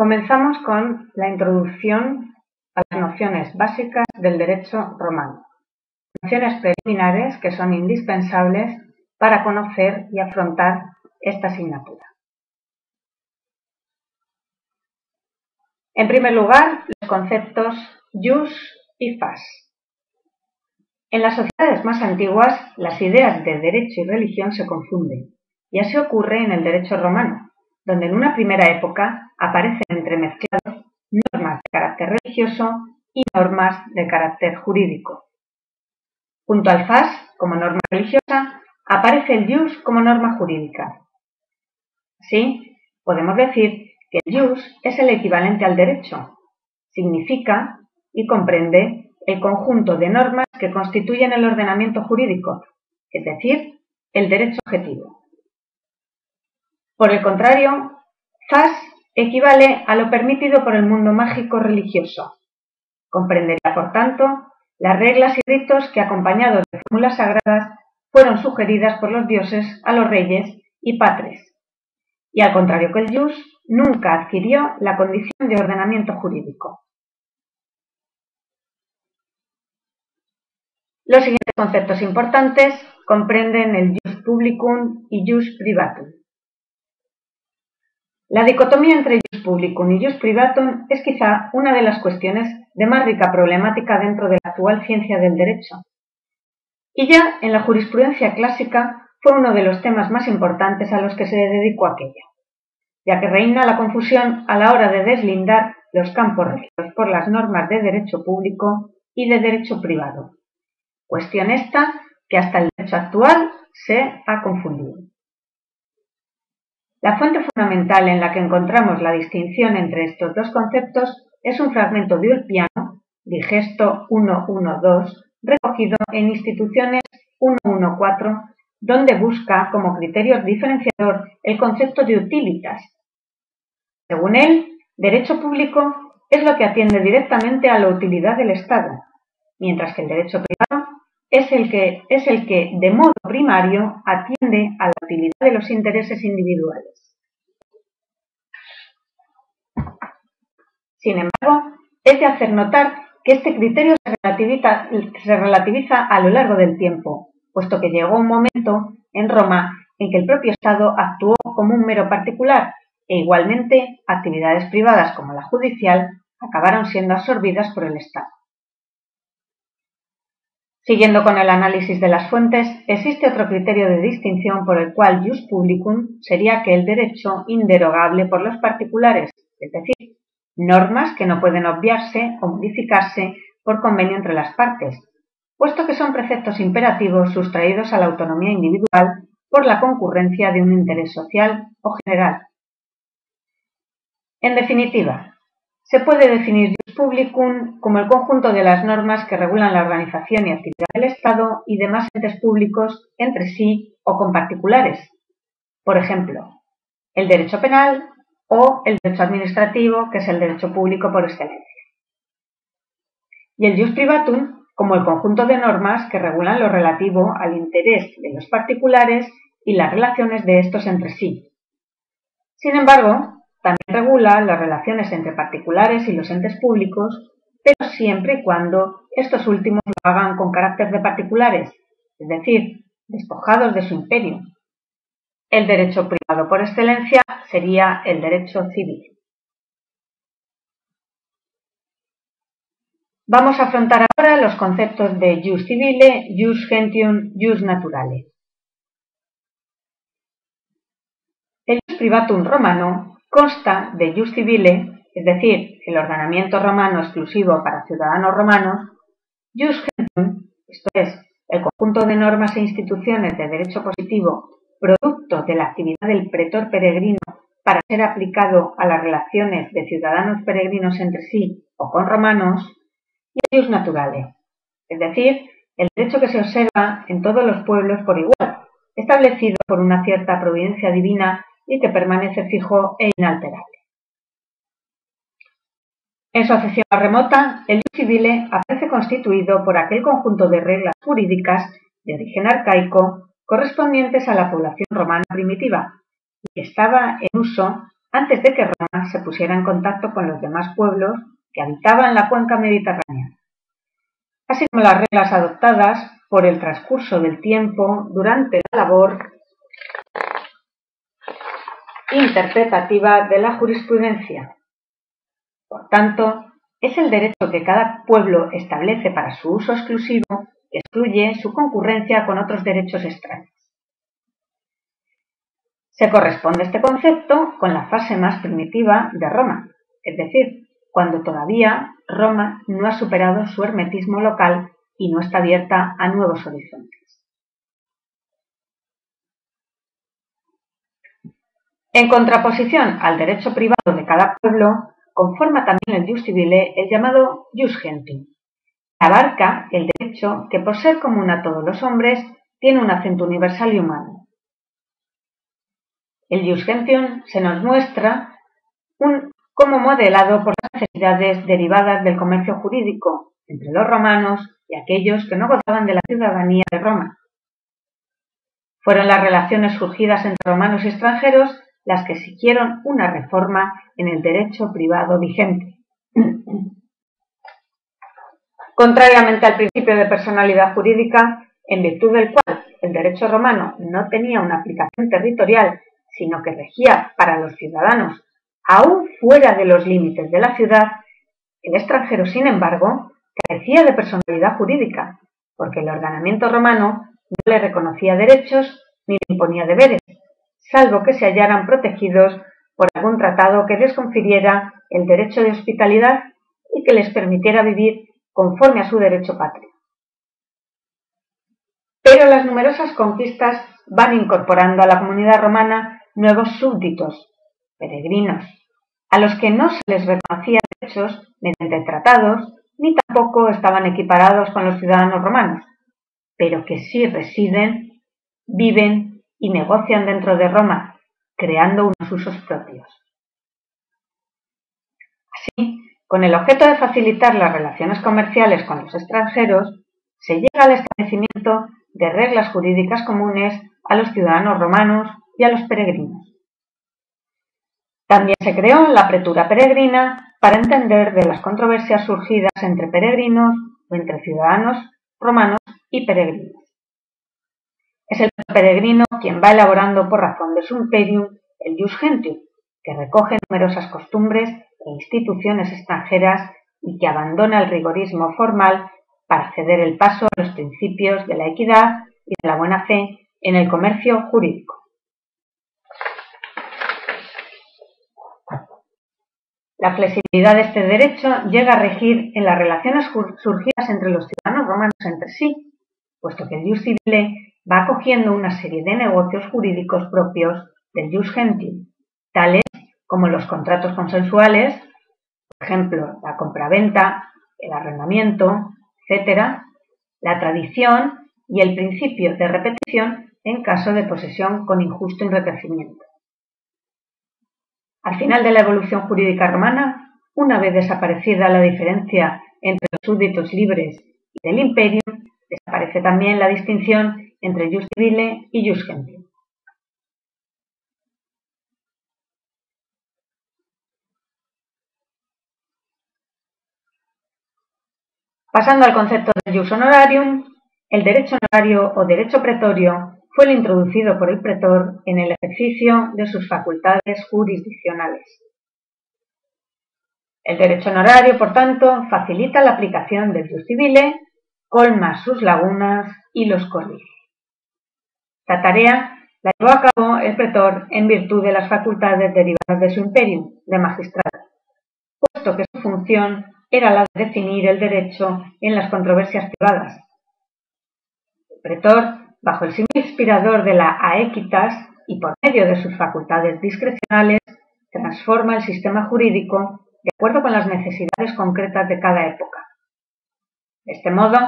Comenzamos con la introducción a las nociones básicas del derecho romano. Nociones preliminares que son indispensables para conocer y afrontar esta asignatura. En primer lugar, los conceptos jus y fas. En las sociedades más antiguas, las ideas de derecho y religión se confunden, y así ocurre en el derecho romano, donde en una primera época aparecen entremezclados normas de carácter religioso y normas de carácter jurídico. Junto al fas, como norma religiosa, aparece el jus como norma jurídica. Así, podemos decir que el jus es el equivalente al derecho. Significa y comprende el conjunto de normas que constituyen el ordenamiento jurídico, es decir, el derecho objetivo. Por el contrario, fas equivale a lo permitido por el mundo mágico religioso. Comprendería, por tanto, las reglas y ritos que, acompañados de fórmulas sagradas, fueron sugeridas por los dioses a los reyes y patres. Y al contrario que el jus, nunca adquirió la condición de ordenamiento jurídico. Los siguientes conceptos importantes comprenden el jus publicum y jus privatum. La dicotomía entre jus publicum y jus privatum es quizá una de las cuestiones de más rica problemática dentro de la actual ciencia del derecho. Y ya en la jurisprudencia clásica fue uno de los temas más importantes a los que se dedicó aquella ya que reina la confusión a la hora de deslindar los campos regidos por las normas de derecho público y de derecho privado. Cuestión esta que hasta el derecho actual se ha confundido. La fuente fundamental en la que encontramos la distinción entre estos dos conceptos es un fragmento de Ulpiano, Digesto 112, recogido en Instituciones 114 donde busca como criterio diferenciador el concepto de utilitas. Según él, derecho público es lo que atiende directamente a la utilidad del Estado, mientras que el derecho privado es el que, es el que de modo primario atiende a la utilidad de los intereses individuales. Sin embargo, es de hacer notar que este criterio se relativiza, se relativiza a lo largo del tiempo, puesto que llegó un momento en Roma en que el propio Estado actuó como un mero particular e igualmente actividades privadas como la judicial acabaron siendo absorbidas por el Estado. Siguiendo con el análisis de las fuentes, existe otro criterio de distinción por el cual jus publicum sería aquel derecho inderogable por los particulares, es decir, normas que no pueden obviarse o modificarse por convenio entre las partes, puesto que son preceptos imperativos sustraídos a la autonomía individual por la concurrencia de un interés social o general. En definitiva, se puede definir jus publicum como el conjunto de las normas que regulan la organización y actividad del Estado y demás entes públicos entre sí o con particulares. Por ejemplo, el derecho penal o el derecho administrativo, que es el derecho público por excelencia. Y el jus privatum como el conjunto de normas que regulan lo relativo al interés de los particulares y las relaciones de estos entre sí. Sin embargo, también regula las relaciones entre particulares y los entes públicos, pero siempre y cuando estos últimos lo hagan con carácter de particulares, es decir, despojados de su imperio. El derecho privado por excelencia sería el derecho civil. Vamos a afrontar ahora los conceptos de jus civile, jus gentium, jus naturale. El jus privatum romano consta de jus civile, es decir, el ordenamiento romano exclusivo para ciudadanos romanos, jus gentium, esto es, el conjunto de normas e instituciones de derecho positivo producto de la actividad del pretor peregrino para ser aplicado a las relaciones de ciudadanos peregrinos entre sí o con romanos, y jus naturale, es decir, el derecho que se observa en todos los pueblos por igual, establecido por una cierta providencia divina y que permanece fijo e inalterable. En su acepción remota, el jus civile aparece constituido por aquel conjunto de reglas jurídicas de origen arcaico correspondientes a la población romana primitiva y que estaba en uso antes de que Roma se pusiera en contacto con los demás pueblos que habitaban la cuenca mediterránea, así como las reglas adoptadas por el transcurso del tiempo durante la labor interpretativa de la jurisprudencia. Por tanto, es el derecho que cada pueblo establece para su uso exclusivo que excluye su concurrencia con otros derechos extraños. Se corresponde este concepto con la fase más primitiva de Roma, es decir, cuando todavía Roma no ha superado su hermetismo local y no está abierta a nuevos horizontes. En contraposición al derecho privado de cada pueblo, conforma también el jus civile el llamado jus gentium. Abarca el derecho que por ser común a todos los hombres tiene un acento universal y humano. El jus gentium se nos muestra como modelado por las necesidades derivadas del comercio jurídico entre los romanos y aquellos que no gozaban de la ciudadanía de Roma. Fueron las relaciones surgidas entre romanos y extranjeros las que siguieron una reforma en el derecho privado vigente. Contrariamente al principio de personalidad jurídica, en virtud del cual el derecho romano no tenía una aplicación territorial, sino que regía para los ciudadanos aún fuera de los límites de la ciudad, el extranjero, sin embargo, carecía de personalidad jurídica, porque el ordenamiento romano no le reconocía derechos ni le imponía deberes, salvo que se hallaran protegidos por algún tratado que les confiriera el derecho de hospitalidad y que les permitiera vivir conforme a su derecho patrio. Pero las numerosas conquistas van incorporando a la comunidad romana nuevos súbditos, peregrinos, a los que no se les reconocía derechos mediante tratados ni tampoco estaban equiparados con los ciudadanos romanos, pero que sí residen, viven y negocian dentro de Roma, creando unos usos propios. Así, con el objeto de facilitar las relaciones comerciales con los extranjeros, se llega al establecimiento de reglas jurídicas comunes a los ciudadanos romanos y a los peregrinos. También se creó la pretura peregrina para entender de las controversias surgidas entre peregrinos o entre ciudadanos romanos y peregrinos. Es el peregrino quien va elaborando por razón de su imperium el jus gentium, que recoge numerosas costumbres e instituciones extranjeras y que abandona el rigorismo formal para ceder el paso a los principios de la equidad y de la buena fe en el comercio jurídico. La flexibilidad de este derecho llega a regir en las relaciones surgidas entre los ciudadanos romanos entre sí, puesto que el jus civile va acogiendo una serie de negocios jurídicos propios del jus gentium, tales como los contratos consensuales, por ejemplo, la compraventa, el arrendamiento, etc., la tradición y el principio de repetición en caso de posesión con injusto enriquecimiento. Al final de la evolución jurídica romana, una vez desaparecida la diferencia entre los súbditos libres y del imperio, desaparece también la distinción entre jus civile y jus gentium. Pasando al concepto de jus honorarium, el derecho honorario o derecho pretorio fue el introducido por el pretor en el ejercicio de sus facultades jurisdiccionales. El derecho honorario, por tanto, facilita la aplicación del jus civile, colma sus lagunas y los corrige. Esta tarea la llevó a cabo el pretor en virtud de las facultades derivadas de su imperio de magistrado, puesto que su función era la de definir el derecho en las controversias privadas. El pretor bajo el signo inspirador de la aequitas y por medio de sus facultades discrecionales, transforma el sistema jurídico de acuerdo con las necesidades concretas de cada época. De este modo,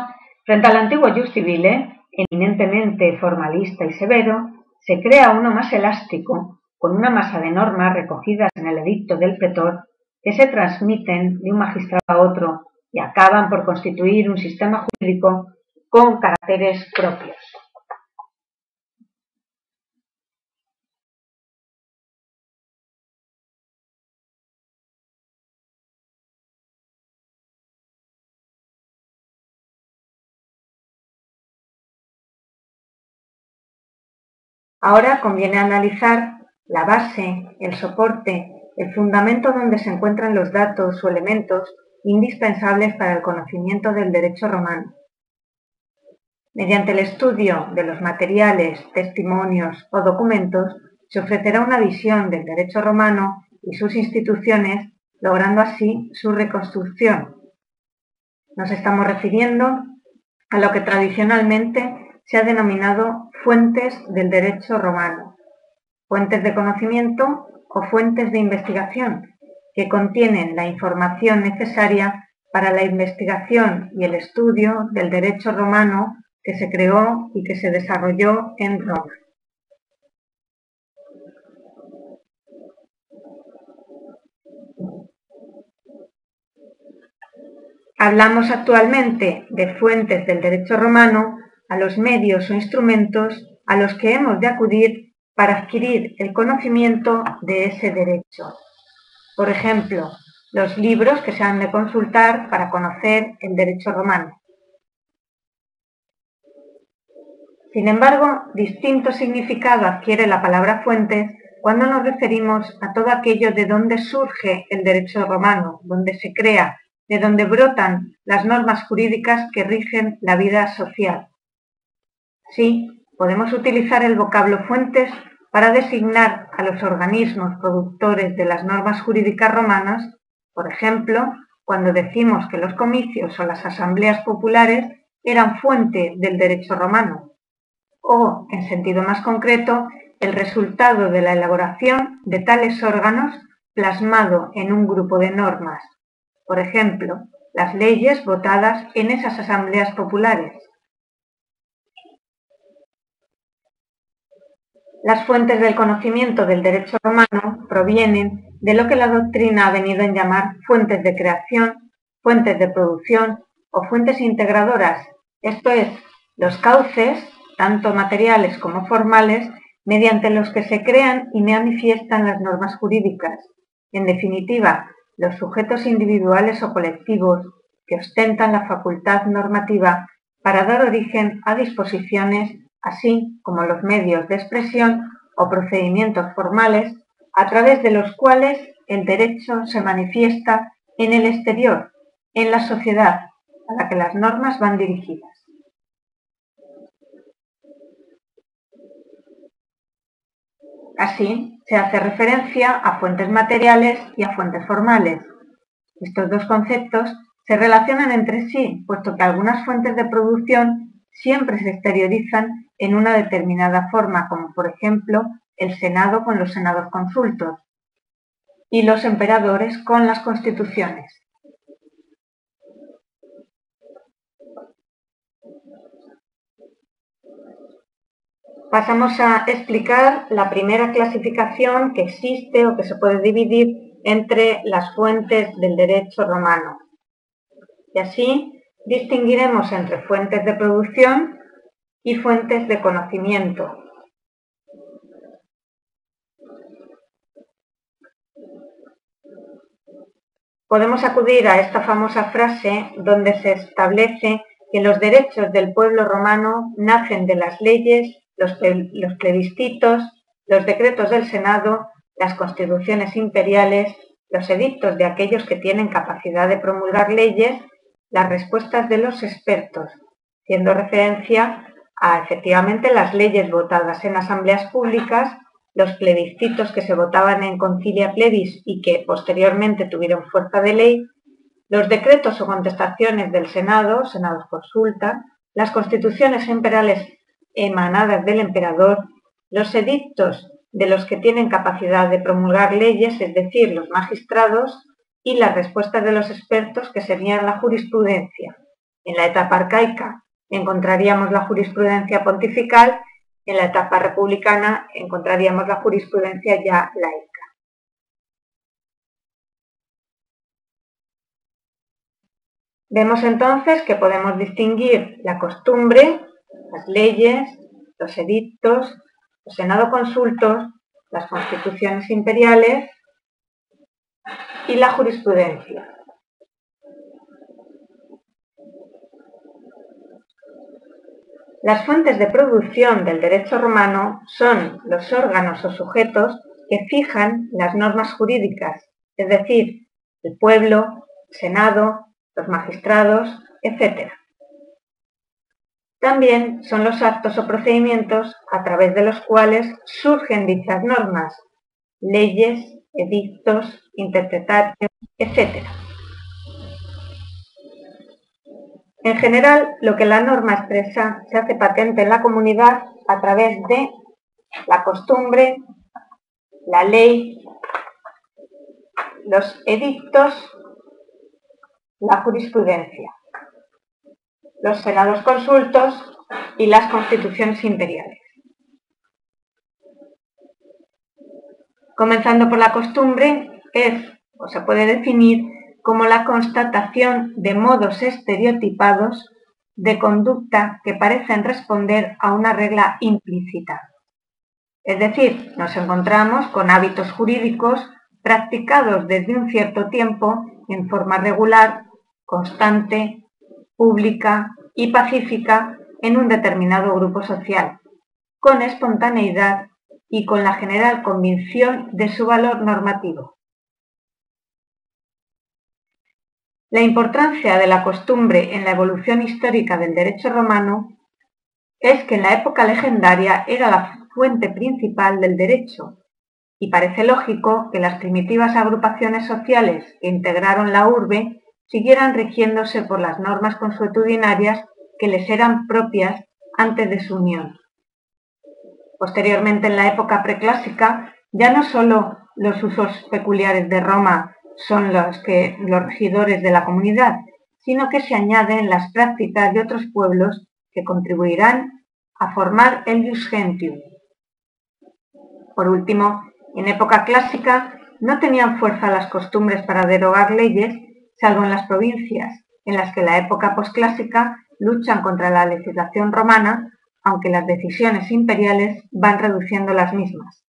frente al antiguo jus civile, eminentemente formalista y severo, se crea uno más elástico, con una masa de normas recogidas en el edicto del pretor que se transmiten de un magistrado a otro y acaban por constituir un sistema jurídico con caracteres propios. Ahora conviene analizar la base, el soporte, el fundamento donde se encuentran los datos o elementos indispensables para el conocimiento del derecho romano. Mediante el estudio de los materiales, testimonios o documentos, se ofrecerá una visión del derecho romano y sus instituciones, logrando así su reconstrucción. Nos estamos refiriendo a lo que tradicionalmente se ha denominado fuentes del derecho romano, fuentes de conocimiento o fuentes de investigación que contienen la información necesaria para la investigación y el estudio del derecho romano que se creó y que se desarrolló en Roma. Hablamos actualmente de fuentes del derecho romano a los medios o instrumentos a los que hemos de acudir para adquirir el conocimiento de ese derecho. Por ejemplo, los libros que se han de consultar para conocer el derecho romano. Sin embargo, distinto significado adquiere la palabra fuentes cuando nos referimos a todo aquello de donde surge el derecho romano, donde se crea, de donde brotan las normas jurídicas que rigen la vida social. Sí, podemos utilizar el vocablo fuentes para designar a los organismos productores de las normas jurídicas romanas, por ejemplo, cuando decimos que los comicios o las asambleas populares eran fuente del derecho romano, o, en sentido más concreto, el resultado de la elaboración de tales órganos plasmado en un grupo de normas, por ejemplo, las leyes votadas en esas asambleas populares. Las fuentes del conocimiento del derecho romano provienen de lo que la doctrina ha venido en llamar fuentes de creación, fuentes de producción o fuentes integradoras, esto es, los cauces tanto materiales como formales, mediante los que se crean y manifiestan las normas jurídicas. En definitiva, los sujetos individuales o colectivos que ostentan la facultad normativa para dar origen a disposiciones, así como los medios de expresión o procedimientos formales a través de los cuales el derecho se manifiesta en el exterior, en la sociedad a la que las normas van dirigidas. Así, se hace referencia a fuentes materiales y a fuentes formales. Estos dos conceptos se relacionan entre sí, puesto que algunas fuentes de producción siempre se exteriorizan en una determinada forma, como por ejemplo el Senado con los senados consultos y los emperadores con las constituciones. pasamos a explicar la primera clasificación que existe o que se puede dividir entre las fuentes del derecho romano. Y así distinguiremos entre fuentes de producción y fuentes de conocimiento. Podemos acudir a esta famosa frase donde se establece que los derechos del pueblo romano nacen de las leyes los, plebiscitos, los decretos del Senado, las constituciones imperiales, los edictos de aquellos que tienen capacidad de promulgar leyes, las respuestas de los expertos, haciendo referencia a efectivamente las leyes votadas en asambleas públicas, los plebiscitos que se votaban en concilia plebis y que posteriormente tuvieron fuerza de ley, los decretos o contestaciones del Senado, Senados consulta, las constituciones imperiales emanadas del emperador, los edictos de los que tienen capacidad de promulgar leyes, es decir, los magistrados, y las respuestas de los expertos, que serían la jurisprudencia. En la etapa arcaica encontraríamos la jurisprudencia pontifical, en la etapa republicana encontraríamos la jurisprudencia ya laica. Vemos entonces que podemos distinguir la costumbre las leyes, los edictos, los senado consultos, las constituciones imperiales y la jurisprudencia. Las fuentes de producción del derecho romano son los órganos o sujetos que fijan las normas jurídicas, es decir, el pueblo, el senado, los magistrados, etc. También son los actos o procedimientos a través de los cuales surgen dichas normas, leyes, edictos, interpretarios, etc. En general, lo que la norma expresa se hace patente en la comunidad a través de la costumbre, la ley, los edictos, la jurisprudencia, los senados consultos y las constituciones imperiales. Comenzando por la costumbre, es o se puede definir como la constatación de modos estereotipados de conducta que parecen responder a una regla implícita. Es decir, nos encontramos con hábitos jurídicos practicados desde un cierto tiempo en forma regular, constante, pública y pacífica en un determinado grupo social, con espontaneidad y con la general convicción de su valor normativo. La importancia de la costumbre en la evolución histórica del derecho romano es que en la época legendaria era la fuente principal del derecho y parece lógico que las primitivas agrupaciones sociales que integraron la urbe siguieran rigiéndose por las normas consuetudinarias que les eran propias antes de su unión. Posteriormente, en la época preclásica, ya no sólo los usos peculiares de Roma son los, que, los regidores de la comunidad, sino que se añaden las prácticas de otros pueblos que contribuirán a formar el Ius Gentium. Por último, en época clásica no tenían fuerza las costumbres para derogar leyes, salvo en las provincias, en las que la época posclásica luchan contra la legislación romana, aunque las decisiones imperiales van reduciendo las mismas.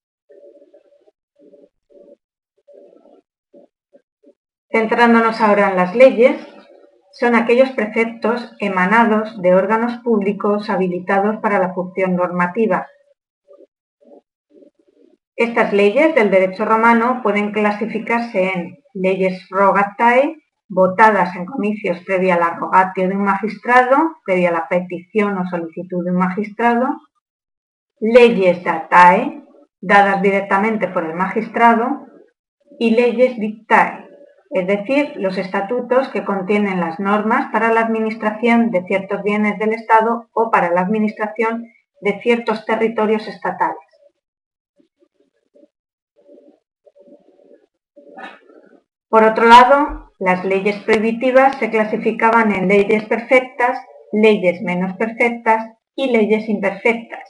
Centrándonos ahora en las leyes, son aquellos preceptos emanados de órganos públicos habilitados para la función normativa. Estas leyes del derecho romano pueden clasificarse en leyes rogatae, votadas en comicios previa la rogatio de un magistrado, previa la petición o solicitud de un magistrado, leyes datae, dadas directamente por el magistrado, y leyes dictae, es decir, los estatutos que contienen las normas para la administración de ciertos bienes del Estado o para la administración de ciertos territorios estatales. Por otro lado, las leyes prohibitivas se clasificaban en leyes perfectas, leyes menos perfectas y leyes imperfectas.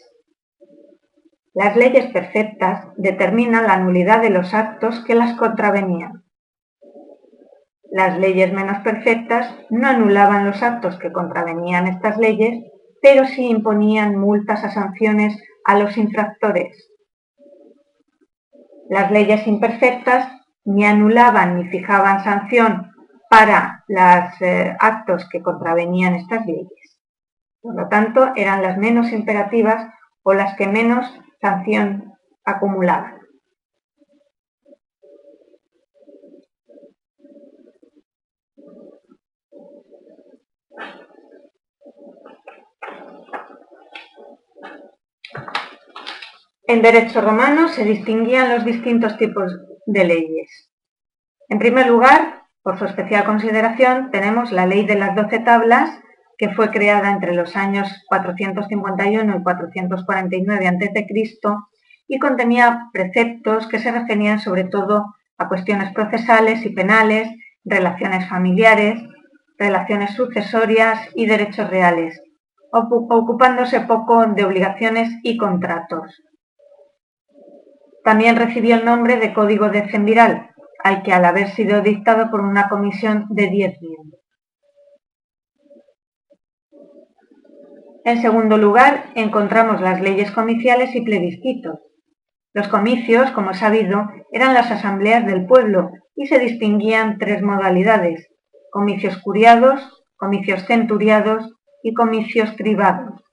Las leyes perfectas determinan la nulidad de los actos que las contravenían. Las leyes menos perfectas no anulaban los actos que contravenían estas leyes, pero sí imponían multas a sanciones a los infractores. Las leyes imperfectas ni anulaban ni fijaban sanción para los eh, actos que contravenían estas leyes. Por lo tanto, eran las menos imperativas o las que menos sanción acumulaban. En derecho romano se distinguían los distintos tipos de leyes. En primer lugar, por su especial consideración, tenemos la ley de las doce tablas, que fue creada entre los años 451 y 449 a.C. y contenía preceptos que se referían sobre todo a cuestiones procesales y penales, relaciones familiares, relaciones sucesorias y derechos reales, ocupándose poco de obligaciones y contratos. También recibió el nombre de Código de Decemviral, al que al haber sido dictado por una comisión de diez miembros. En segundo lugar, encontramos las leyes comiciales y plebiscitos. Los comicios, como es sabido, eran las asambleas del pueblo y se distinguían tres modalidades, comicios curiados, comicios centuriados y comicios privados.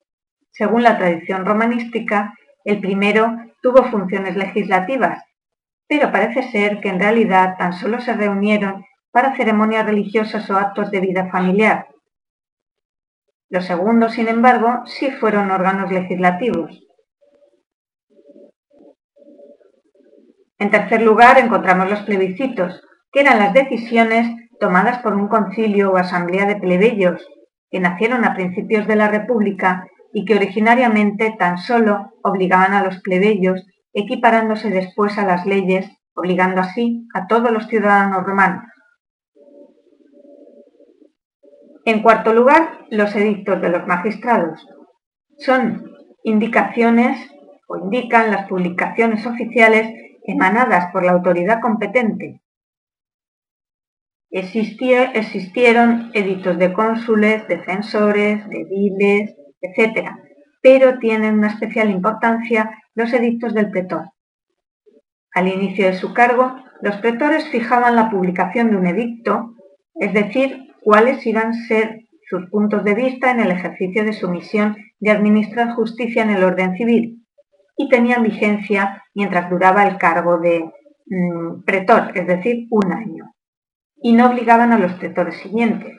Según la tradición romanística, el primero tuvo funciones legislativas, pero parece ser que en realidad tan solo se reunieron para ceremonias religiosas o actos de vida familiar. Los segundos, sin embargo, sí fueron órganos legislativos. En tercer lugar, encontramos los plebiscitos, que eran las decisiones tomadas por un concilio o asamblea de plebeyos, que nacieron a principios de la República y que originariamente tan solo obligaban a los plebeyos, equiparándose después a las leyes, obligando así a todos los ciudadanos romanos. En cuarto lugar, los edictos de los magistrados. Son indicaciones o indican las publicaciones oficiales emanadas por la autoridad competente. existieron edictos de cónsules, defensores, de ediles, etc., pero tienen una especial importancia los edictos del pretor. Al inicio de su cargo, los pretores fijaban la publicación de un edicto, es decir, cuáles iban a ser sus puntos de vista en el ejercicio de su misión de administrar justicia en el orden civil y tenían vigencia mientras duraba el cargo de mm, pretor, es decir, un año, y no obligaban a los pretores siguientes.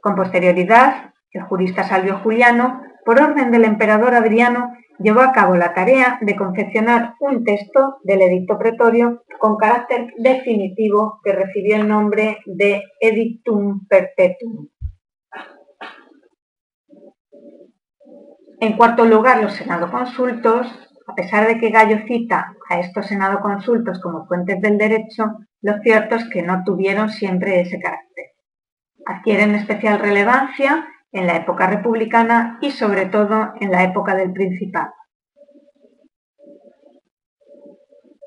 Con posterioridad, el jurista Salvio Juliano, por orden del emperador Adriano, llevó a cabo la tarea de confeccionar un texto del edicto pretorio con carácter definitivo que recibió el nombre de Edictum Perpetuum. En cuarto lugar, los senado-consultos. A pesar de que Gallo cita a estos senado-consultos como fuentes del derecho, lo cierto es que no tuvieron siempre ese carácter. Adquieren especial relevancia en la época republicana y sobre todo en la época del Principado.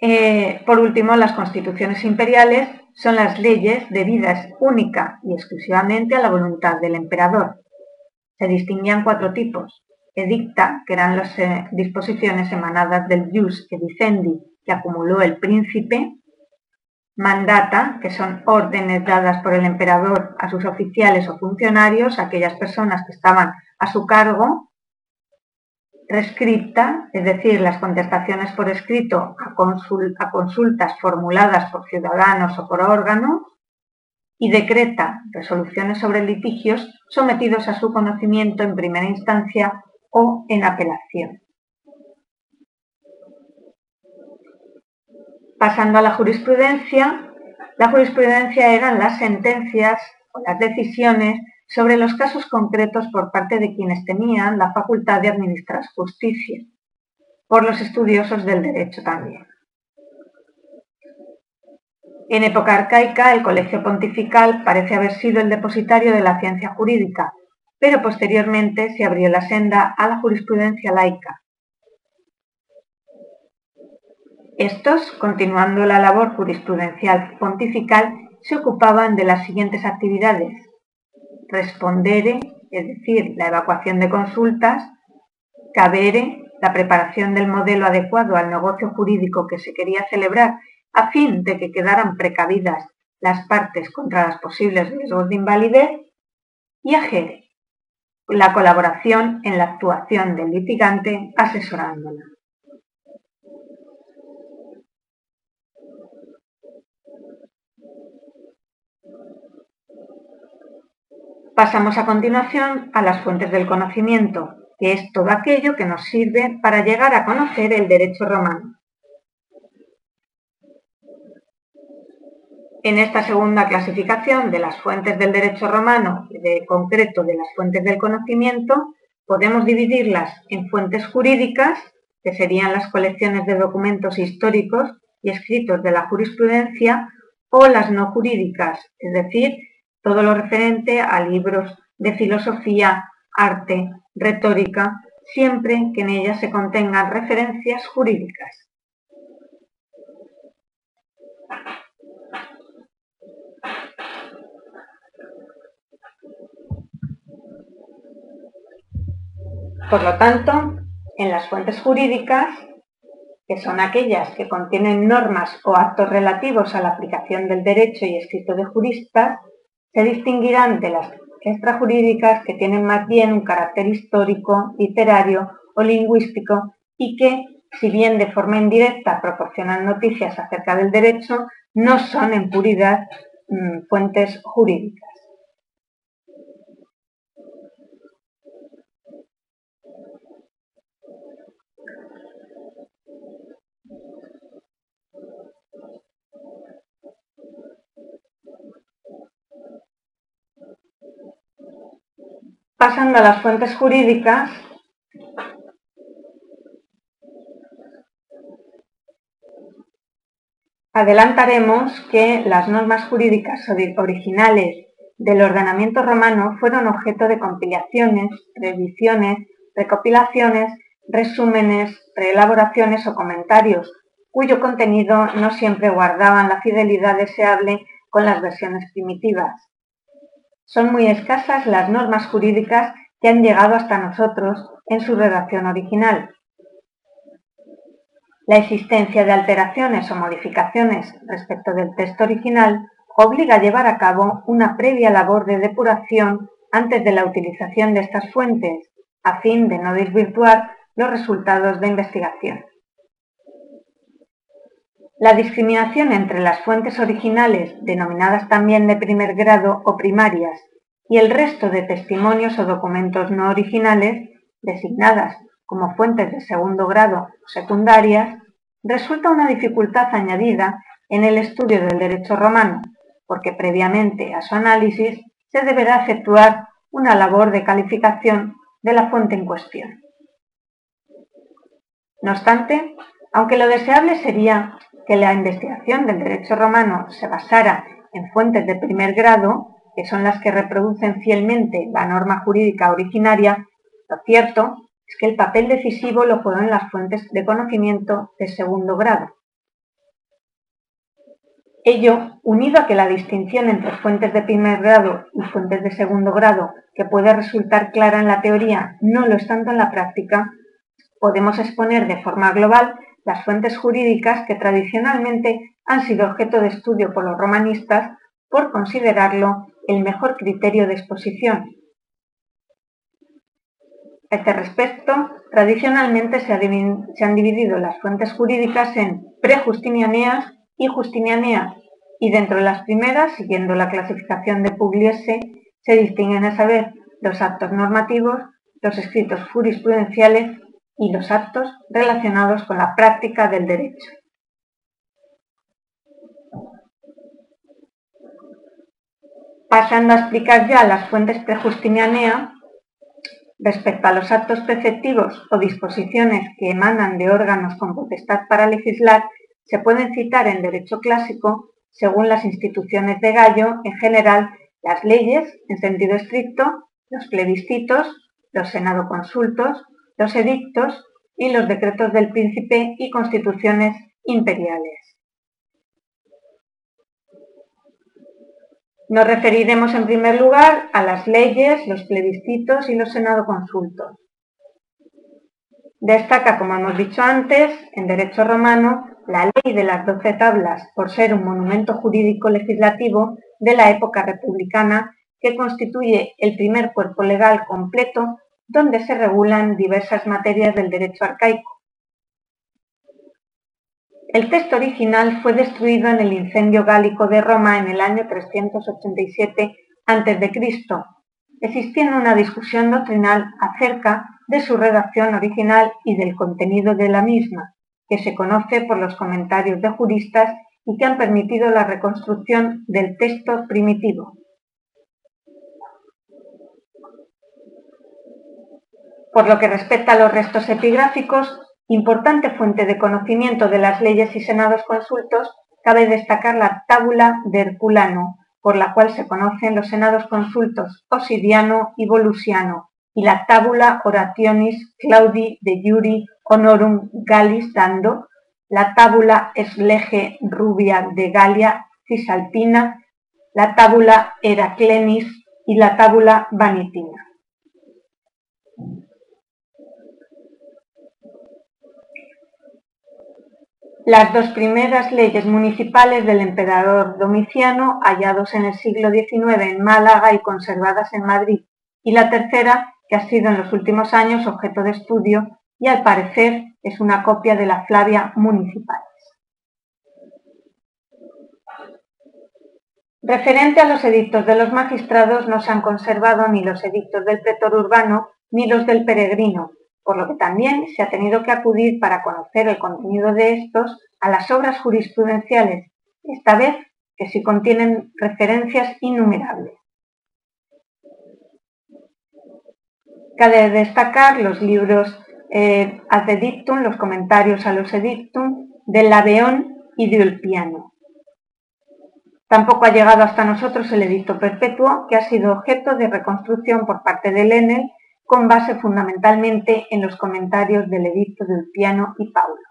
Eh, por último, las constituciones imperiales son las leyes debidas única y exclusivamente a la voluntad del emperador. Se distinguían cuatro tipos. Edicta, que eran las eh, disposiciones emanadas del jus edicendi que acumuló el príncipe, mandata, que son órdenes dadas por el emperador a sus oficiales o funcionarios, aquellas personas que estaban a su cargo, rescripta, es decir, las contestaciones por escrito a, a consultas formuladas por ciudadanos o por órganos, y decreta resoluciones sobre litigios sometidos a su conocimiento en primera instancia o en apelación. Pasando a la jurisprudencia, la jurisprudencia eran las sentencias o las decisiones sobre los casos concretos por parte de quienes tenían la facultad de administrar justicia, por los estudiosos del derecho también. En época arcaica, el Colegio Pontifical parece haber sido el depositario de la ciencia jurídica, pero posteriormente se abrió la senda a la jurisprudencia laica, estos, continuando la labor jurisprudencial pontifical, se ocupaban de las siguientes actividades. Respondere, es decir, la evacuación de consultas, cabere, la preparación del modelo adecuado al negocio jurídico que se quería celebrar a fin de que quedaran precavidas las partes contra las posibles riesgos de invalidez, y agere, la colaboración en la actuación del litigante asesorándola. Pasamos a continuación a las fuentes del conocimiento, que es todo aquello que nos sirve para llegar a conocer el derecho romano. En esta segunda clasificación de las fuentes del derecho romano y de concreto de las fuentes del conocimiento, podemos dividirlas en fuentes jurídicas, que serían las colecciones de documentos históricos y escritos de la jurisprudencia, o las no jurídicas, es decir, todo lo referente a libros de filosofía, arte, retórica, siempre que en ellas se contengan referencias jurídicas. Por lo tanto, en las fuentes jurídicas, que son aquellas que contienen normas o actos relativos a la aplicación del derecho y escrito de juristas, se distinguirán de las extrajurídicas que tienen más bien un carácter histórico, literario o lingüístico y que, si bien de forma indirecta proporcionan noticias acerca del derecho, no son en puridad mm, fuentes jurídicas. Pasando a las fuentes jurídicas, adelantaremos que las normas jurídicas originales del ordenamiento romano fueron objeto de compilaciones, revisiones, recopilaciones, resúmenes, reelaboraciones o comentarios, cuyo contenido no siempre guardaban la fidelidad deseable con las versiones primitivas. Son muy escasas las normas jurídicas que han llegado hasta nosotros en su redacción original. La existencia de alteraciones o modificaciones respecto del texto original obliga a llevar a cabo una previa labor de depuración antes de la utilización de estas fuentes, a fin de no desvirtuar los resultados de investigación. La discriminación entre las fuentes originales, denominadas también de primer grado o primarias, y el resto de testimonios o documentos no originales, designadas como fuentes de segundo grado o secundarias, resulta una dificultad añadida en el estudio del derecho romano, porque previamente a su análisis se deberá efectuar una labor de calificación de la fuente en cuestión. No obstante, aunque lo deseable sería que la investigación del derecho romano se basara en fuentes de primer grado, que son las que reproducen fielmente la norma jurídica originaria, lo cierto es que el papel decisivo lo juegan las fuentes de conocimiento de segundo grado. Ello, unido a que la distinción entre fuentes de primer grado y fuentes de segundo grado, que puede resultar clara en la teoría, no lo es tanto en la práctica, podemos exponer de forma global las fuentes jurídicas que tradicionalmente han sido objeto de estudio por los romanistas por considerarlo el mejor criterio de exposición. A este respecto, tradicionalmente se, han dividido las fuentes jurídicas en prejustinianeas y justinianeas, y dentro de las primeras, siguiendo la clasificación de Pugliese, se distinguen a saber los actos normativos, los escritos jurisprudenciales y los actos relacionados con la práctica del derecho. Pasando a explicar ya las fuentes prejustinianea, respecto a los actos preceptivos o disposiciones que emanan de órganos con potestad para legislar, se pueden citar en derecho clásico, según las instituciones de Gallo, en general, las leyes, en sentido estricto, los plebiscitos, los senado consultos, los edictos y los decretos del príncipe y constituciones imperiales. Nos referiremos en primer lugar a las leyes, los plebiscitos y los senado consultos. Destaca, como hemos dicho antes, en derecho romano, la ley de las doce tablas por ser un monumento jurídico legislativo de la época republicana que constituye el primer cuerpo legal completo donde se regulan diversas materias del derecho arcaico. El texto original fue destruido en el incendio gálico de Roma en el año 387 a.C., existiendo una discusión doctrinal acerca de su redacción original y del contenido de la misma, que se conoce por los comentarios de juristas y que han permitido la reconstrucción del texto primitivo. Por lo que respecta a los restos epigráficos, importante fuente de conocimiento de las leyes y senados consultos, cabe destacar la tábula de Herculano, por la cual se conocen los senados consultos Osidiano y Volusiano, y la tábula Orationis Claudi de Iuri Honorum Gallis dando, la tábula Esleje Rubia de Galia Cisalpina, la tábula Heraclenis y la tábula Vanitina. Las dos primeras leyes municipales del emperador Domiciano, hallados en el siglo XIX en Málaga y conservadas en Madrid, y la tercera, que ha sido en los últimos años objeto de estudio y al parecer es una copia de la Flavia Municipales. Referente a los edictos de los magistrados no se han conservado ni los edictos del pretor urbano ni los del peregrino, por lo que también se ha tenido que acudir para conocer el contenido de estos a las obras jurisprudenciales, esta vez que sí contienen referencias innumerables. Cabe destacar los libros eh, ad edictum, los comentarios a los edictum, del Labeón y de Ulpiano. Tampoco ha llegado hasta nosotros el edicto perpetuo, que ha sido objeto de reconstrucción por parte de Lenel, con base fundamentalmente en los comentarios del edicto de Ulpiano y Paulo.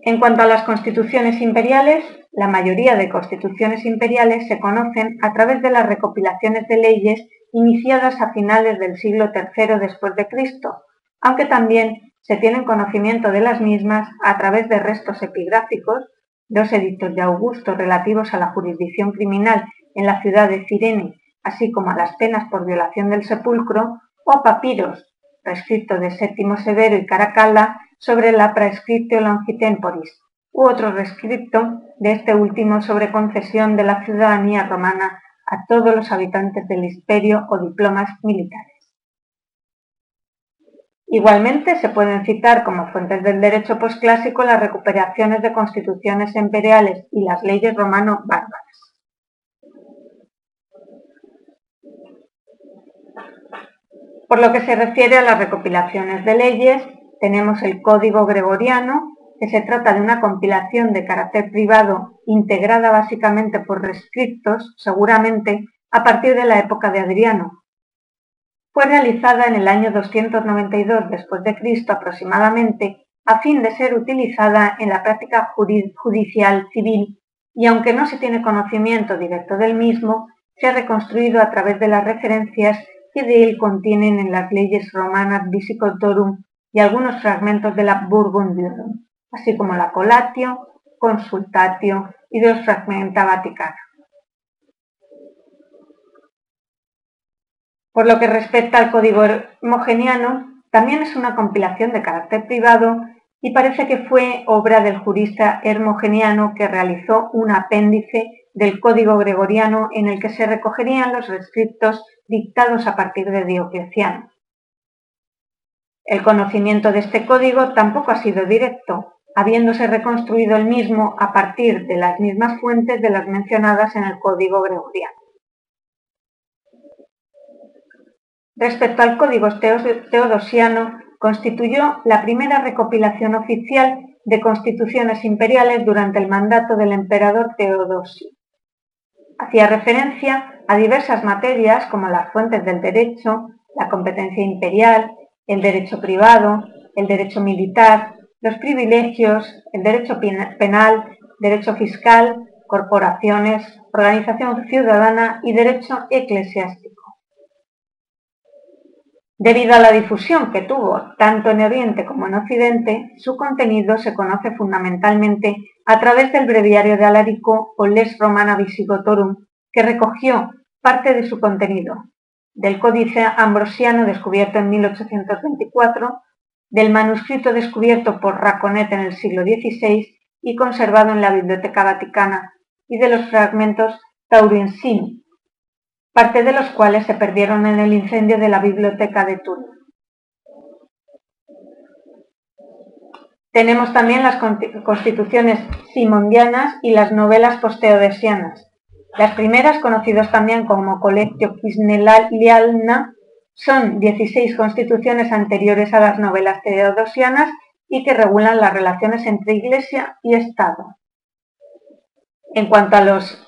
En cuanto a las constituciones imperiales, la mayoría de constituciones imperiales se conocen a través de las recopilaciones de leyes iniciadas a finales del siglo III después de Cristo, aunque también se tienen conocimiento de las mismas a través de restos epigráficos, dos edictos de Augusto relativos a la jurisdicción criminal en la ciudad de Cirene, así como a las penas por violación del sepulcro, o papiros, prescripto de Séptimo Severo y Caracalla sobre la prescriptio longitemporis, u otro rescripto de este último sobre concesión de la ciudadanía romana a todos los habitantes del imperio o diplomas militares. Igualmente se pueden citar como fuentes del derecho posclásico las recuperaciones de constituciones imperiales y las leyes romano-bárbaras. Por lo que se refiere a las recopilaciones de leyes, tenemos el Código Gregoriano, que se trata de una compilación de carácter privado integrada básicamente por rescriptos, seguramente a partir de la época de Adriano. Fue realizada en el año 292 después de Cristo aproximadamente a fin de ser utilizada en la práctica judicial civil y aunque no se tiene conocimiento directo del mismo, se ha reconstruido a través de las referencias que de él contienen en las leyes romanas Visigotorum y algunos fragmentos de la Burgundiorum así como la colatio, consultatio y dos fragmenta vaticana. Por lo que respecta al código homogeniano, también es una compilación de carácter privado y parece que fue obra del jurista hermogeniano que realizó un apéndice del código gregoriano en el que se recogerían los rescriptos dictados a partir de Diocleciano. El conocimiento de este código tampoco ha sido directo, habiéndose reconstruido el mismo a partir de las mismas fuentes de las mencionadas en el Código Gregoriano. Respecto al Código Teodosiano, constituyó la primera recopilación oficial de constituciones imperiales durante el mandato del emperador Teodosio. Hacía referencia a diversas materias como las fuentes del derecho, la competencia imperial, el derecho privado, el derecho militar, los privilegios, el derecho penal, derecho fiscal, corporaciones, organización ciudadana y derecho eclesiástico. Debido a la difusión que tuvo tanto en Oriente como en Occidente, su contenido se conoce fundamentalmente a través del breviario de Alarico o Les Romana Visigotorum, que recogió parte de su contenido, del Códice Ambrosiano descubierto en 1824, del manuscrito descubierto por Raconet en el siglo XVI y conservado en la Biblioteca Vaticana, y de los fragmentos Taurinsini, parte de los cuales se perdieron en el incendio de la Biblioteca de Turín. Tenemos también las constituciones simondianas y las novelas posteodesianas. Las primeras, conocidas también como Colegio Kisnelialna, son 16 constituciones anteriores a las novelas teodosianas y que regulan las relaciones entre Iglesia y Estado. En cuanto a las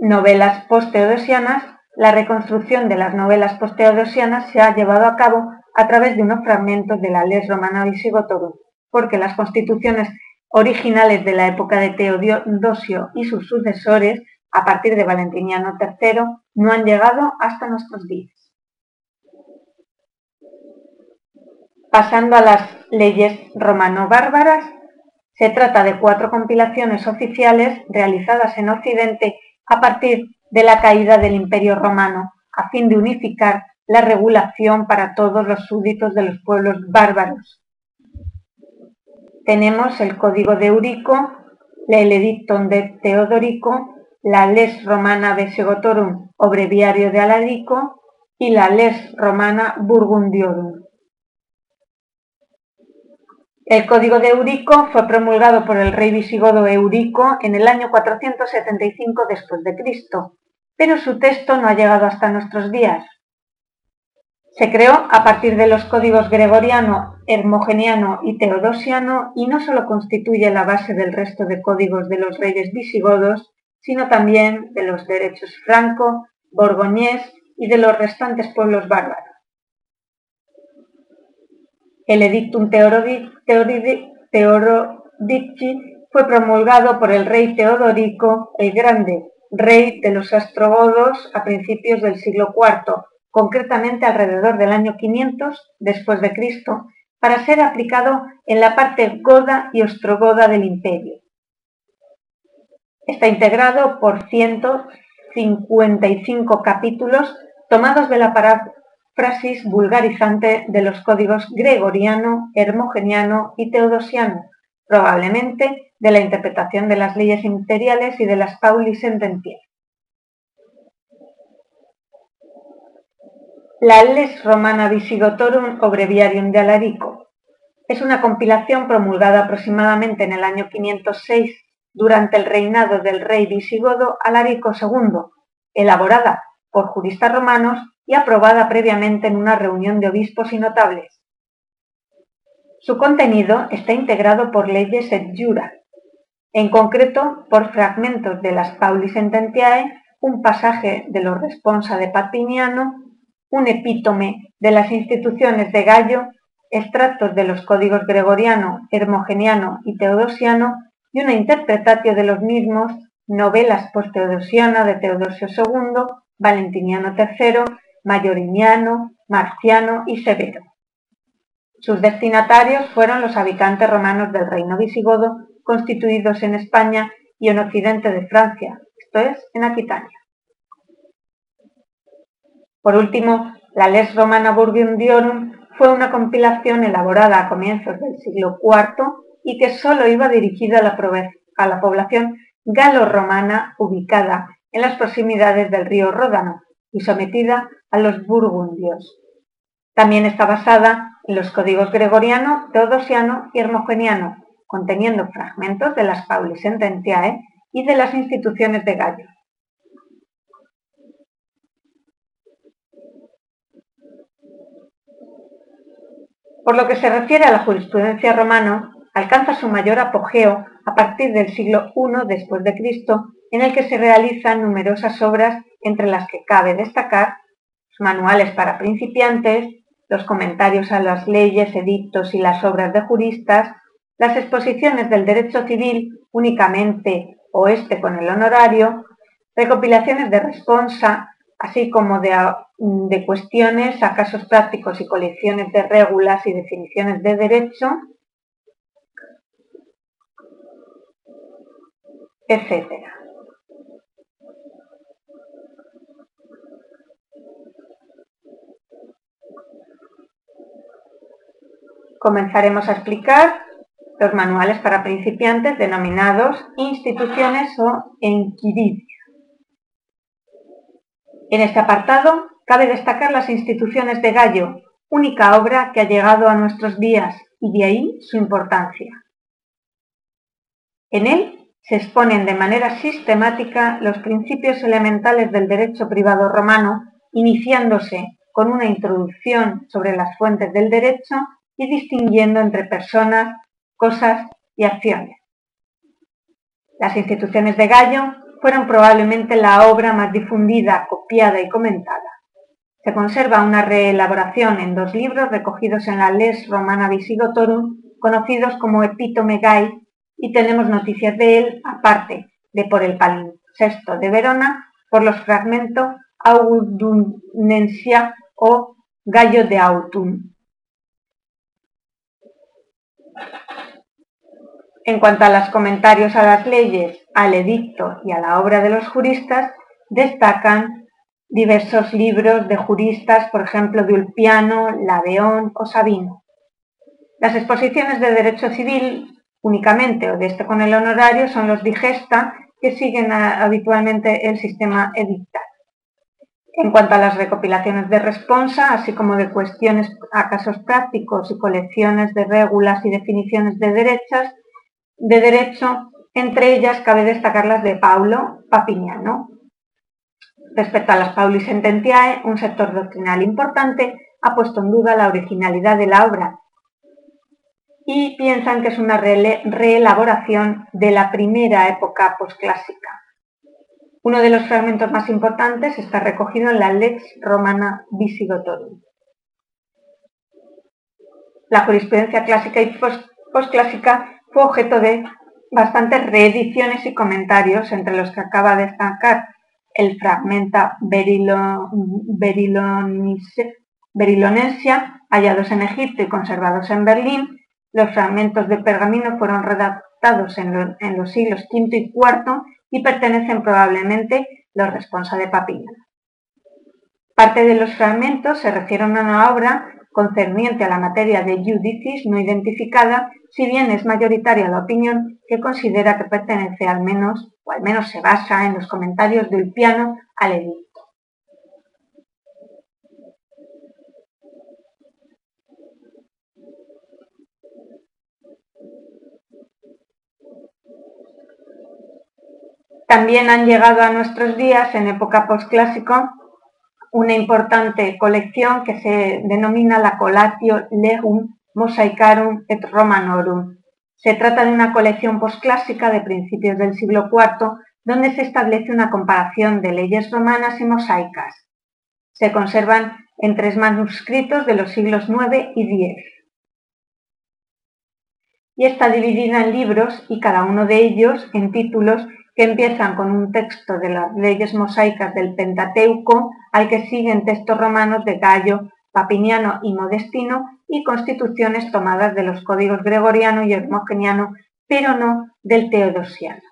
novelas post-teodosianas, la reconstrucción de las novelas post-teodosianas se ha llevado a cabo a través de unos fragmentos de la ley romana visigotorum, porque las constituciones originales de la época de Teodosio y sus sucesores, a partir de Valentiniano III, no han llegado hasta nuestros días. Pasando a las leyes romano-bárbaras, se trata de cuatro compilaciones oficiales realizadas en Occidente a partir de la caída del Imperio romano, a fin de unificar la regulación para todos los súbditos de los pueblos bárbaros. Tenemos el Código de Eurico, el Edictum de Teodorico, la Les Romana Visigotorum o Breviario de Alarico y la Les Romana Burgundiorum. El Código de Eurico fue promulgado por el rey visigodo Eurico en el año 475 después de Cristo, pero su texto no ha llegado hasta nuestros días. Se creó a partir de los códigos gregoriano, hermogeniano y teodosiano y no solo constituye la base del resto de códigos de los reyes visigodos, sino también de los derechos franco, borgoñés y de los restantes pueblos bárbaros. El Edictum Teorodici fue promulgado por el rey Teodorico el Grande, rey de los astrogodos a principios del siglo IV, concretamente alrededor del año 500 después de Cristo, para ser aplicado en la parte goda y ostrogoda del imperio. Está integrado por 155 capítulos tomados de la paráfrasis vulgarizante de los códigos gregoriano, hermogeniano y teodosiano, probablemente de la interpretación de las leyes imperiales y de las paulis sententiae. La Les Romana Visigotorum o Breviarium de Alarico es una compilación promulgada aproximadamente en el año 506 durante el reinado del rey visigodo Alarico II, elaborada por juristas romanos y aprobada previamente en una reunión de obispos y notables. Su contenido está integrado por leyes et jura, en concreto por fragmentos de las Paulis Sententiae, un pasaje de los Responsa de Papiniano un epítome de las instituciones de Gallo, extractos de los códigos gregoriano, hermogeniano y teodosiano y una interpretatio de los mismos, novelas post-teodosiana de Teodosio II, Valentiniano III, Mayoriniano, Marciano y Severo. Sus destinatarios fueron los habitantes romanos del reino visigodo constituidos en España y en occidente de Francia, esto es, en Aquitania. Por último, la Les Romana Burgundiorum fue una compilación elaborada a comienzos del siglo IV y que sólo iba la, a la población galo-romana ubicada en las proximidades del río Ródano y sometida a los burgundios. También está basada en los códigos gregoriano, teodosiano y hermogeniano, conteniendo fragmentos de las Paulis Sententiae y de las instituciones de Gallo. Por lo que se refiere a la jurisprudencia romana, alcanza su mayor apogeo a partir del siglo I después de Cristo, en el que se realizan numerosas obras entre las que cabe destacar los manuales para principiantes, los comentarios a las leyes, edictos y las obras de juristas, las exposiciones del derecho civil únicamente o este con el honorario, recopilaciones de responsa, así como de, cuestiones a casos prácticos y colecciones de régulas y definiciones de derecho, etc. Comenzaremos a explicar los manuales para principiantes denominados instituciones o enquiridios. En este apartado cabe destacar las instituciones de Gallo, única obra que ha llegado a nuestros días y de ahí su importancia. En él se exponen de manera sistemática los principios elementales del derecho privado romano, iniciándose con una introducción sobre las fuentes del derecho y distinguiendo entre personas, cosas y acciones. Las instituciones de Gallo fueron probablemente la obra más difundida, copiada y comentada. Se conserva una reelaboración en dos libros recogidos en la Les Romana Visigotorum, conocidos como Epítome Gai, y tenemos noticias de él, aparte de por el palimpsesto de Verona, por los fragmentos Audunensia o Gallo de Autun. En cuanto a los comentarios a las leyes, al edicto y a la obra de los juristas, destacan diversos libros de juristas, por ejemplo, de Ulpiano, Laveón o Sabino. Las exposiciones de derecho civil únicamente o de este con el honorario son los digesta que siguen habitualmente el sistema edictal. En cuanto a las recopilaciones de responsa, así como de cuestiones a casos prácticos y colecciones de régulas y definiciones de derechas, de derecho, entre ellas cabe destacar las de Paulo Papignano. Respecto a las Pauli Sententiae, un sector doctrinal importante ha puesto en duda la originalidad de la obra y piensan que es una reelaboración de la primera época posclásica. Uno de los fragmentos más importantes está recogido en la Lex Romana Visigotorum. La jurisprudencia clásica y posclásica fue objeto de bastantes reediciones y comentarios, entre los que acaba de destacar el Fragmenta Berilonensia, hallados en Egipto y conservados en Berlín. Los fragmentos de pergamino fueron redactados en, los siglos V y IV y pertenecen probablemente los responsa de Papilla. Parte de los fragmentos se refieren a una obra concerniente a la materia de judicis no identificada, si bien es mayoritaria la opinión que considera que pertenece al menos, o al menos se basa en los comentarios del piano al edicto. También han llegado a nuestros días, en época postclásico, una importante colección que se denomina la Colatio Legum Mosaicarum et Romanorum. Se trata de una colección posclásica de principios del siglo IV, donde se establece una comparación de leyes romanas y mosaicas. Se conservan en tres manuscritos de los siglos IX y X. Y está dividida en libros y cada uno de ellos en títulos que empiezan con un texto de las leyes mosaicas del Pentateuco, al que siguen textos romanos de Gallo, Papiniano y Modestino y constituciones tomadas de los códigos gregoriano y hermogeniano, pero no del teodosiano.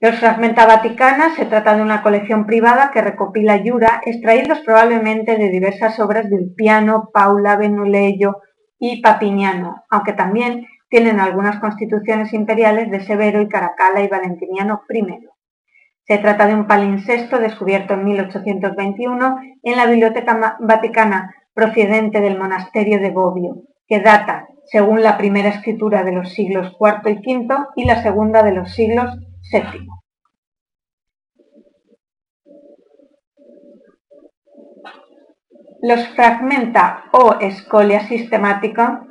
Los Fragmenta Vaticana se trata de una colección privada que recopila yura extraídos probablemente de diversas obras de Ulpiano, Paula, Benuleyo y Papiniano, aunque también tienen algunas constituciones imperiales de Severo y Caracalla y Valentiniano I. Se trata de un palincesto descubierto en 1821 en la Biblioteca Vaticana procedente del monasterio de Bobbio, que data, según la primera escritura, de los siglos IV y V y la segunda de los siglos VII. Los fragmenta o escolia sistemática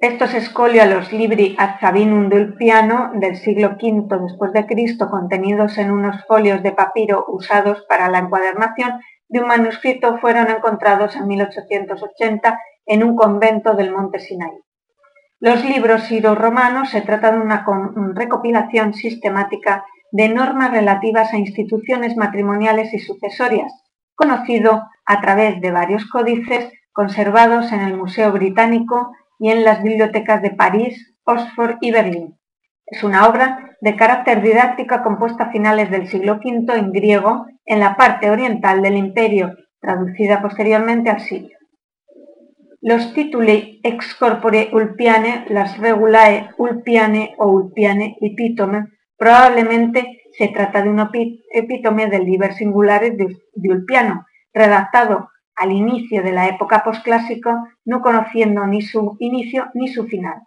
Estos escolio a los libri ad Sabinum del piano del siglo V después de Cristo, contenidos en unos folios de papiro usados para la encuadernación de un manuscrito, fueron encontrados en 1880 en un convento del Monte Sinai. Los libros siro-romanos se trata de una recopilación sistemática de normas relativas a instituciones matrimoniales y sucesorias, conocido a través de varios códices conservados en el Museo Británico y en las bibliotecas de París, Oxford y Berlín. Es una obra de carácter didáctica compuesta a finales del siglo V en griego en la parte oriental del imperio, traducida posteriormente al sirio. Los tituli ex corpore ulpiane, las regulae ulpiane o ulpiane epítome, probablemente se trata de un epítome del liber singulares de Ulpiano, redactado al inicio de la época posclásica, no conociendo ni su inicio ni su final.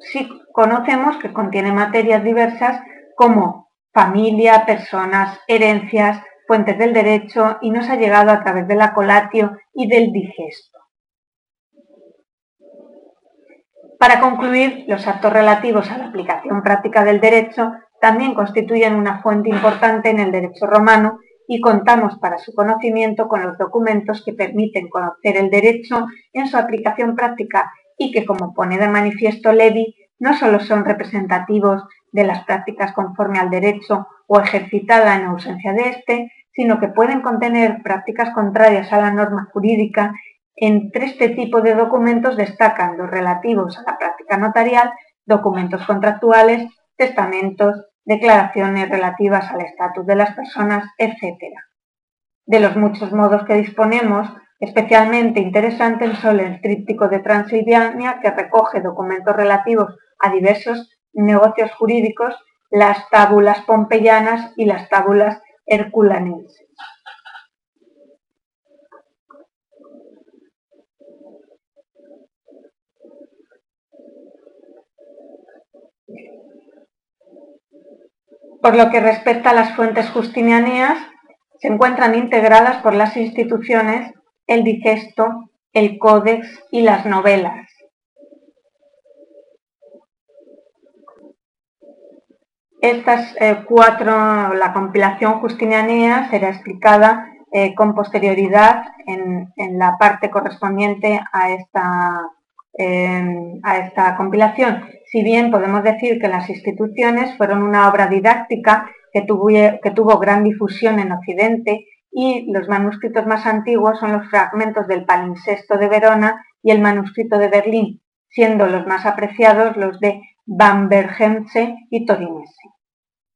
Sí conocemos que contiene materias diversas como familia, personas, herencias, fuentes del derecho y nos ha llegado a través de la colatio y del digesto. Para concluir, los actos relativos a la aplicación práctica del derecho también constituyen una fuente importante en el derecho romano y contamos para su conocimiento con los documentos que permiten conocer el derecho en su aplicación práctica y que, como pone de manifiesto Levy, no solo son representativos de las prácticas conforme al derecho o ejercitada en ausencia de éste, sino que pueden contener prácticas contrarias a la norma jurídica. Entre este tipo de documentos destacan los relativos a la práctica notarial, documentos contractuales, testamentos, declaraciones relativas al estatus de las personas, etc. De los muchos modos que disponemos, especialmente interesantes son el tríptico de Transilvania, que recoge documentos relativos a diversos negocios jurídicos, las tábulas pompeyanas y las tábulas herculanenses. Por lo que respecta a las fuentes justinianeas, se encuentran integradas por las instituciones el digesto, el códex y las novelas. Estas eh, cuatro, la compilación justinianea será explicada eh, con posterioridad en, la parte correspondiente a esta, a esta compilación. Si bien podemos decir que las instituciones fueron una obra didáctica que tuvo, que tuvo gran difusión en Occidente y los manuscritos más antiguos son los fragmentos del palincesto de Verona y el manuscrito de Berlín, siendo los más apreciados los de Bambergense y Torinese.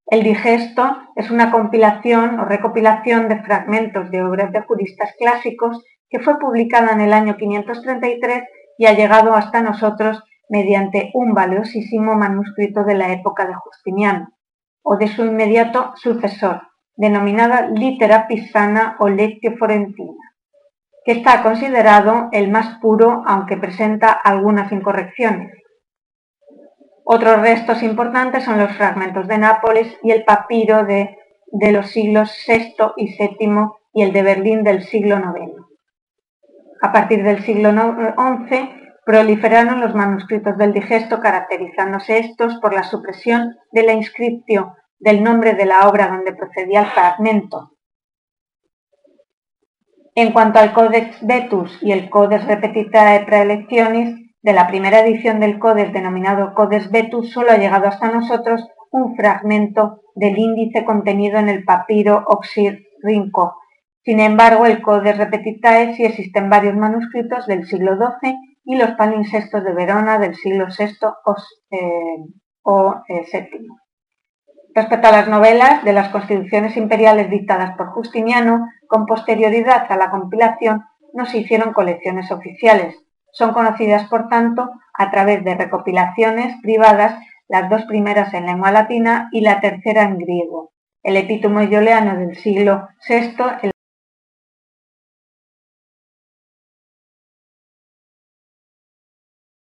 El digesto es una compilación o recopilación de fragmentos de obras de juristas clásicos que fue publicada en el año 533 y ha llegado hasta nosotros mediante un valiosísimo manuscrito de la época de Justiniano o de su inmediato sucesor, denominada Litera Pisana o Lectio Forentina, que está considerado el más puro aunque presenta algunas incorrecciones. Otros restos importantes son los fragmentos de Nápoles y el papiro de, los siglos VI y VII y el de Berlín del siglo IX. A partir del siglo XI proliferaron los manuscritos del digesto, caracterizándose estos por la supresión de la inscripción del nombre de la obra donde procedía el fragmento. En cuanto al Codex Vetus y el Codex Repetitae Praelectionis, de la primera edición del Codex denominado Codex Vetus solo ha llegado hasta nosotros un fragmento del índice contenido en el papiro Oxyrrinco. Sin embargo, el Codex Repetitae sí existen varios manuscritos del siglo XII y los palinsestos de Verona del siglo VI o, VII. Eh, eh, Respecto a las novelas de las constituciones imperiales dictadas por Justiniano, con posterioridad a la compilación, no se hicieron colecciones oficiales, son conocidas, por tanto, a través de recopilaciones privadas, las dos primeras en lengua latina y la tercera en griego. El epítomo ioleano del siglo VI,